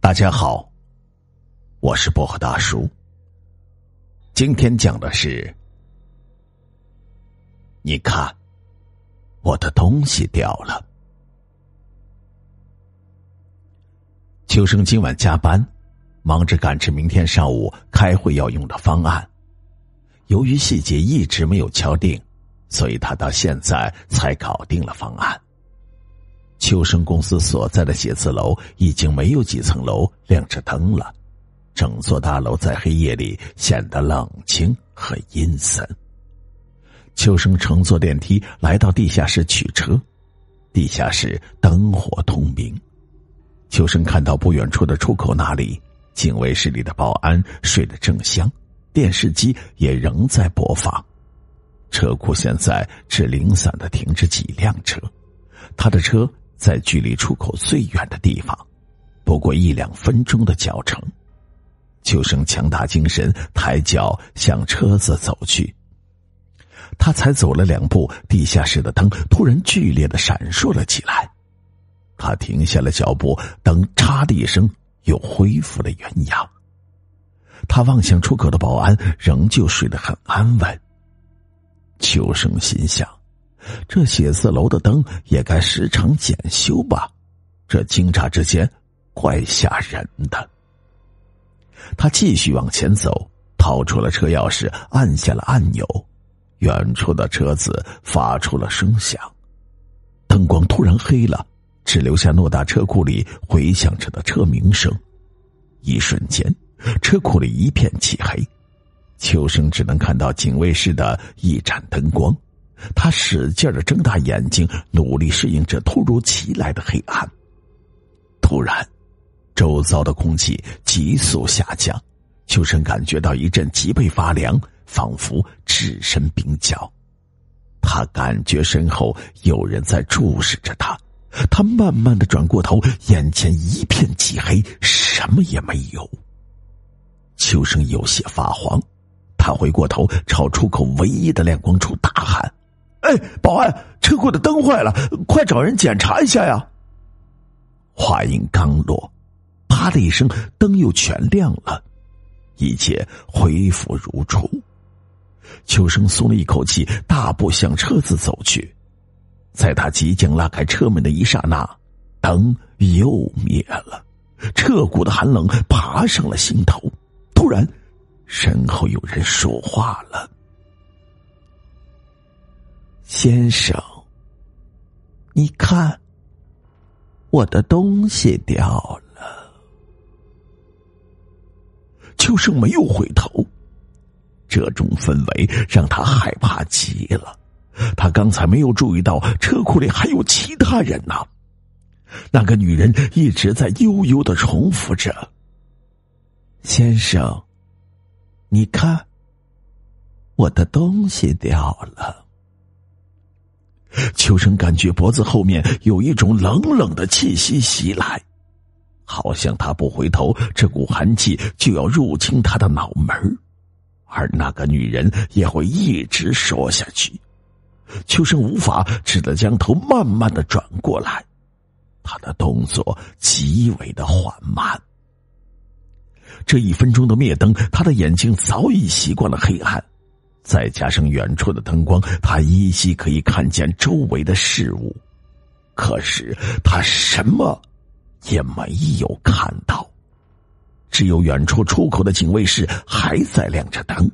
大家好，我是薄荷大叔。今天讲的是，你看，我的东西掉了。秋生今晚加班，忙着赶制明天上午开会要用的方案。由于细节一直没有敲定，所以他到现在才搞定了方案。秋生公司所在的写字楼已经没有几层楼亮着灯了，整座大楼在黑夜里显得冷清和阴森。秋生乘坐电梯来到地下室取车，地下室灯火通明。秋生看到不远处的出口那里，警卫室里的保安睡得正香，电视机也仍在播放。车库现在只零散的停着几辆车，他的车。在距离出口最远的地方，不过一两分钟的脚程。秋生强打精神，抬脚向车子走去。他才走了两步，地下室的灯突然剧烈的闪烁了起来。他停下了脚步，灯“嚓”的一声又恢复了原样。他望向出口的保安，仍旧睡得很安稳。秋生心想。这写字楼的灯也该时常检修吧？这惊诧之间，怪吓人的。他继续往前走，掏出了车钥匙，按下了按钮。远处的车子发出了声响，灯光突然黑了，只留下偌大车库里回响着的车鸣声。一瞬间，车库里一片漆黑，秋生只能看到警卫室的一盏灯光。他使劲的睁大眼睛，努力适应这突如其来的黑暗。突然，周遭的空气急速下降，秋生感觉到一阵脊背发凉，仿佛置身冰窖。他感觉身后有人在注视着他，他慢慢的转过头，眼前一片漆黑，什么也没有。秋生有些发慌，他回过头，朝出口唯一的亮光处大喊。哎，保安，车库的灯坏了，快找人检查一下呀！话音刚落，啪的一声，灯又全亮了，一切恢复如初。秋生松了一口气，大步向车子走去。在他即将拉开车门的一刹那，灯又灭了，彻骨的寒冷爬上了心头。突然，身后有人说话了。先生，你看，我的东西掉了。秋生没有回头，这种氛围让他害怕极了。他刚才没有注意到车库里还有其他人呢。那个女人一直在悠悠的重复着：“先生，你看，我的东西掉了。”秋生感觉脖子后面有一种冷冷的气息袭来，好像他不回头，这股寒气就要入侵他的脑门而那个女人也会一直说下去。秋生无法，只得将头慢慢的转过来，他的动作极为的缓慢。这一分钟的灭灯，他的眼睛早已习惯了黑暗。再加上远处的灯光，他依稀可以看见周围的事物，可是他什么也没有看到，只有远处出口的警卫室还在亮着灯。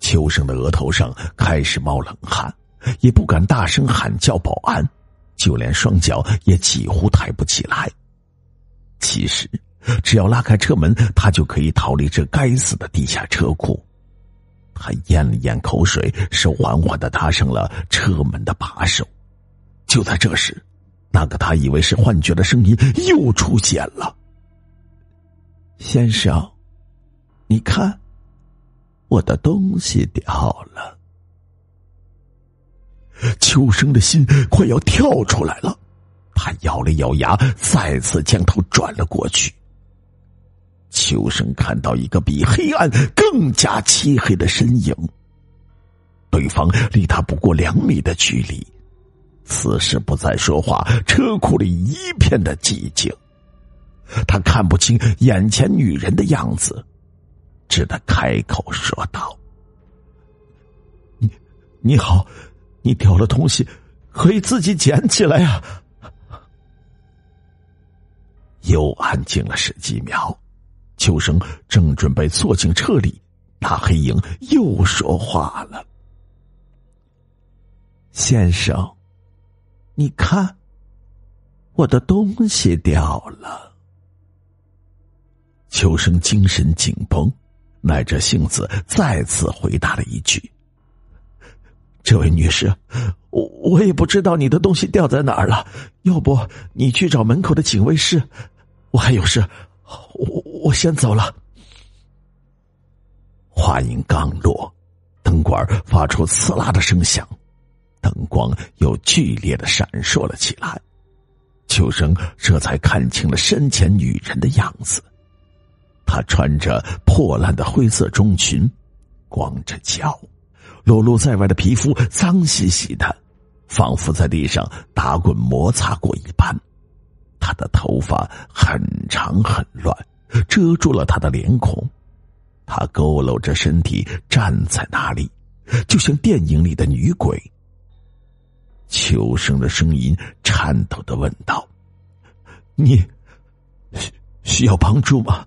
秋生的额头上开始冒冷汗，也不敢大声喊叫保安，就连双脚也几乎抬不起来。其实，只要拉开车门，他就可以逃离这该死的地下车库。他咽了咽口水，手缓缓的搭上了车门的把手。就在这时，那个他以为是幻觉的声音又出现了：“先生，你看，我的东西掉了。”秋生的心快要跳出来了，他咬了咬牙，再次将头转了过去。秋生看到一个比黑暗更加漆黑的身影，对方离他不过两米的距离，此时不再说话，车库里一片的寂静。他看不清眼前女人的样子，只得开口说道：“你你好，你掉了东西，可以自己捡起来呀。”又安静了十几秒，秋生正准备坐进车里，那黑影又说话了：“先生，你看，我的东西掉了。”秋生精神紧绷，耐着性子再次回答了一句：“这位女士，我我也不知道你的东西掉在哪儿了，要不你去找门口的警卫室。”我还有事，我我先走了。话音刚落，灯管发出刺啦的声响，灯光又剧烈的闪烁了起来。秋生这才看清了身前女人的样子，她穿着破烂的灰色中裙，光着脚，裸露在外的皮肤脏兮兮的，仿佛在地上打滚摩擦过一般。他的头发很长很乱，遮住了他的脸孔。他佝偻着身体站在那里，就像电影里的女鬼。秋生的声音颤抖的问道：“你需需要帮助吗？”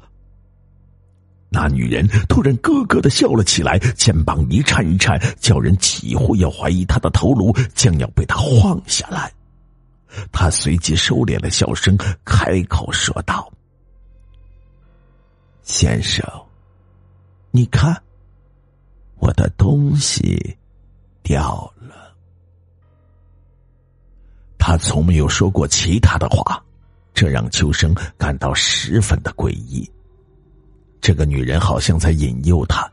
那女人突然咯咯的笑了起来，肩膀一颤一颤，叫人几乎要怀疑她的头颅将要被她晃下来。他随即收敛了笑声，开口说道：“先生，你看，我的东西掉了。”他从没有说过其他的话，这让秋生感到十分的诡异。这个女人好像在引诱他，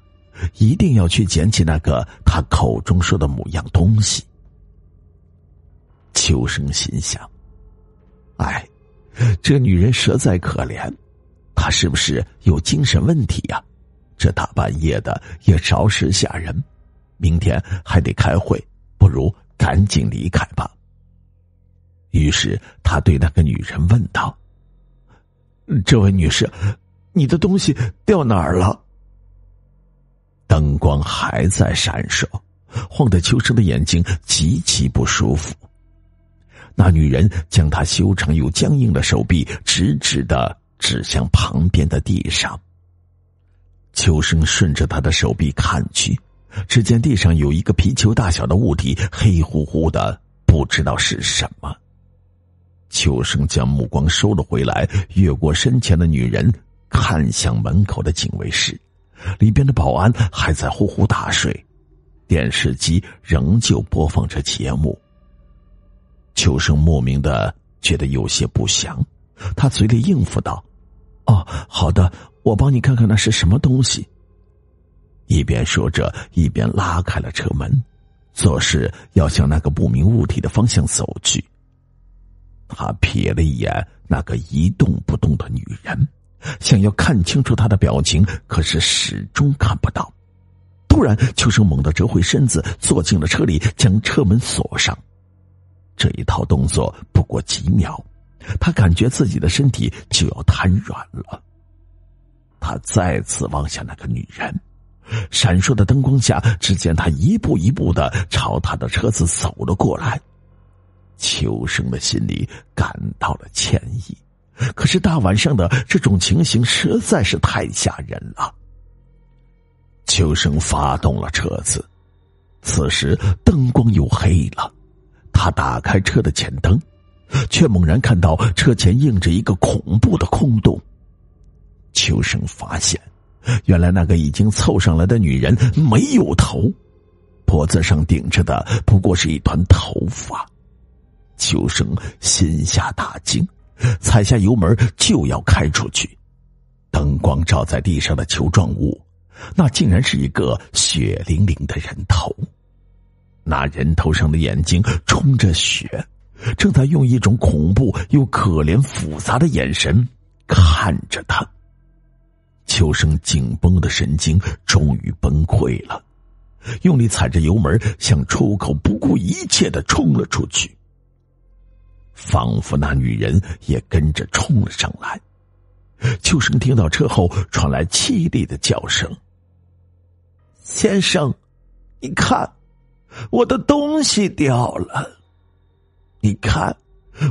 一定要去捡起那个他口中说的某样东西。秋生心想：“哎，这女人实在可怜，他是不是有精神问题呀？这大半夜的也着实吓人。明天还得开会，不如赶紧离开吧。”于是他对那个女人问道：“这位女士，你的东西掉哪儿了？”灯光还在闪烁，晃得秋生的眼睛极其不舒服。那女人将她修长又僵硬的手臂直直的指向旁边的地上。秋生顺着他的手臂看去，只见地上有一个皮球大小的物体，黑乎乎的，不知道是什么。秋生将目光收了回来，越过身前的女人，看向门口的警卫室，里边的保安还在呼呼大睡，电视机仍旧播放着节目。秋生莫名的觉得有些不祥，他嘴里应付道：“哦，好的，我帮你看看那是什么东西。”一边说着，一边拉开了车门，做事要向那个不明物体的方向走去。他瞥了一眼那个一动不动的女人，想要看清楚她的表情，可是始终看不到。突然，秋生猛地折回身子，坐进了车里，将车门锁上。这一套动作不过几秒，他感觉自己的身体就要瘫软了。他再次望向那个女人，闪烁的灯光下，只见她一步一步的朝他的车子走了过来。秋生的心里感到了歉意，可是大晚上的这种情形实在是太吓人了。秋生发动了车子，此时灯光又黑了。他打开车的前灯，却猛然看到车前映着一个恐怖的空洞。秋生发现，原来那个已经凑上来的女人没有头，脖子上顶着的不过是一团头发。秋生心下大惊，踩下油门就要开出去。灯光照在地上的球状物，那竟然是一个血淋淋的人头。那人头上的眼睛充着血，正在用一种恐怖又可怜、复杂的眼神看着他。秋生紧绷的神经终于崩溃了，用力踩着油门，向出口不顾一切的冲了出去。仿佛那女人也跟着冲了上来，秋生听到车后传来凄厉的叫声：“先生，你看，我的东西掉了！你看，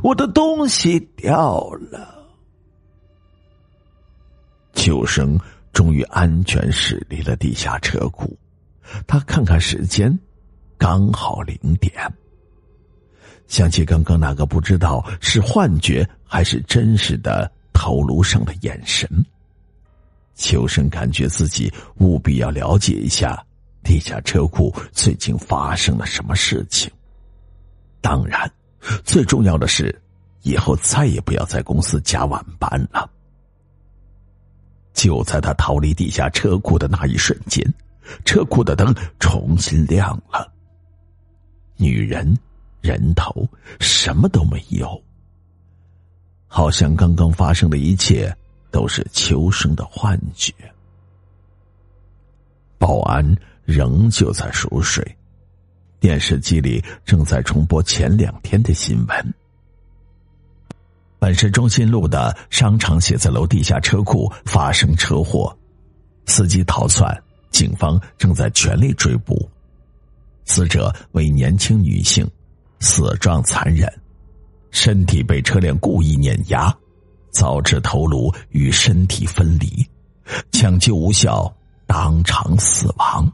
我的东西掉了！”秋生终于安全驶离了地下车库，他看看时间，刚好零点。想起刚刚那个不知道是幻觉还是真实的头颅上的眼神，秋生感觉自己务必要了解一下地下车库最近发生了什么事情。当然，最重要的是，以后再也不要在公司加晚班了。就在他逃离地下车库的那一瞬间，车库的灯重新亮了。女人。人头什么都没有，好像刚刚发生的一切都是秋生的幻觉。保安仍旧在熟睡，电视机里正在重播前两天的新闻。本市中心路的商场写字楼地下车库发生车祸，司机逃窜，警方正在全力追捕，死者为年轻女性。死状残忍，身体被车辆故意碾压，导致头颅与身体分离，抢救无效，当场死亡。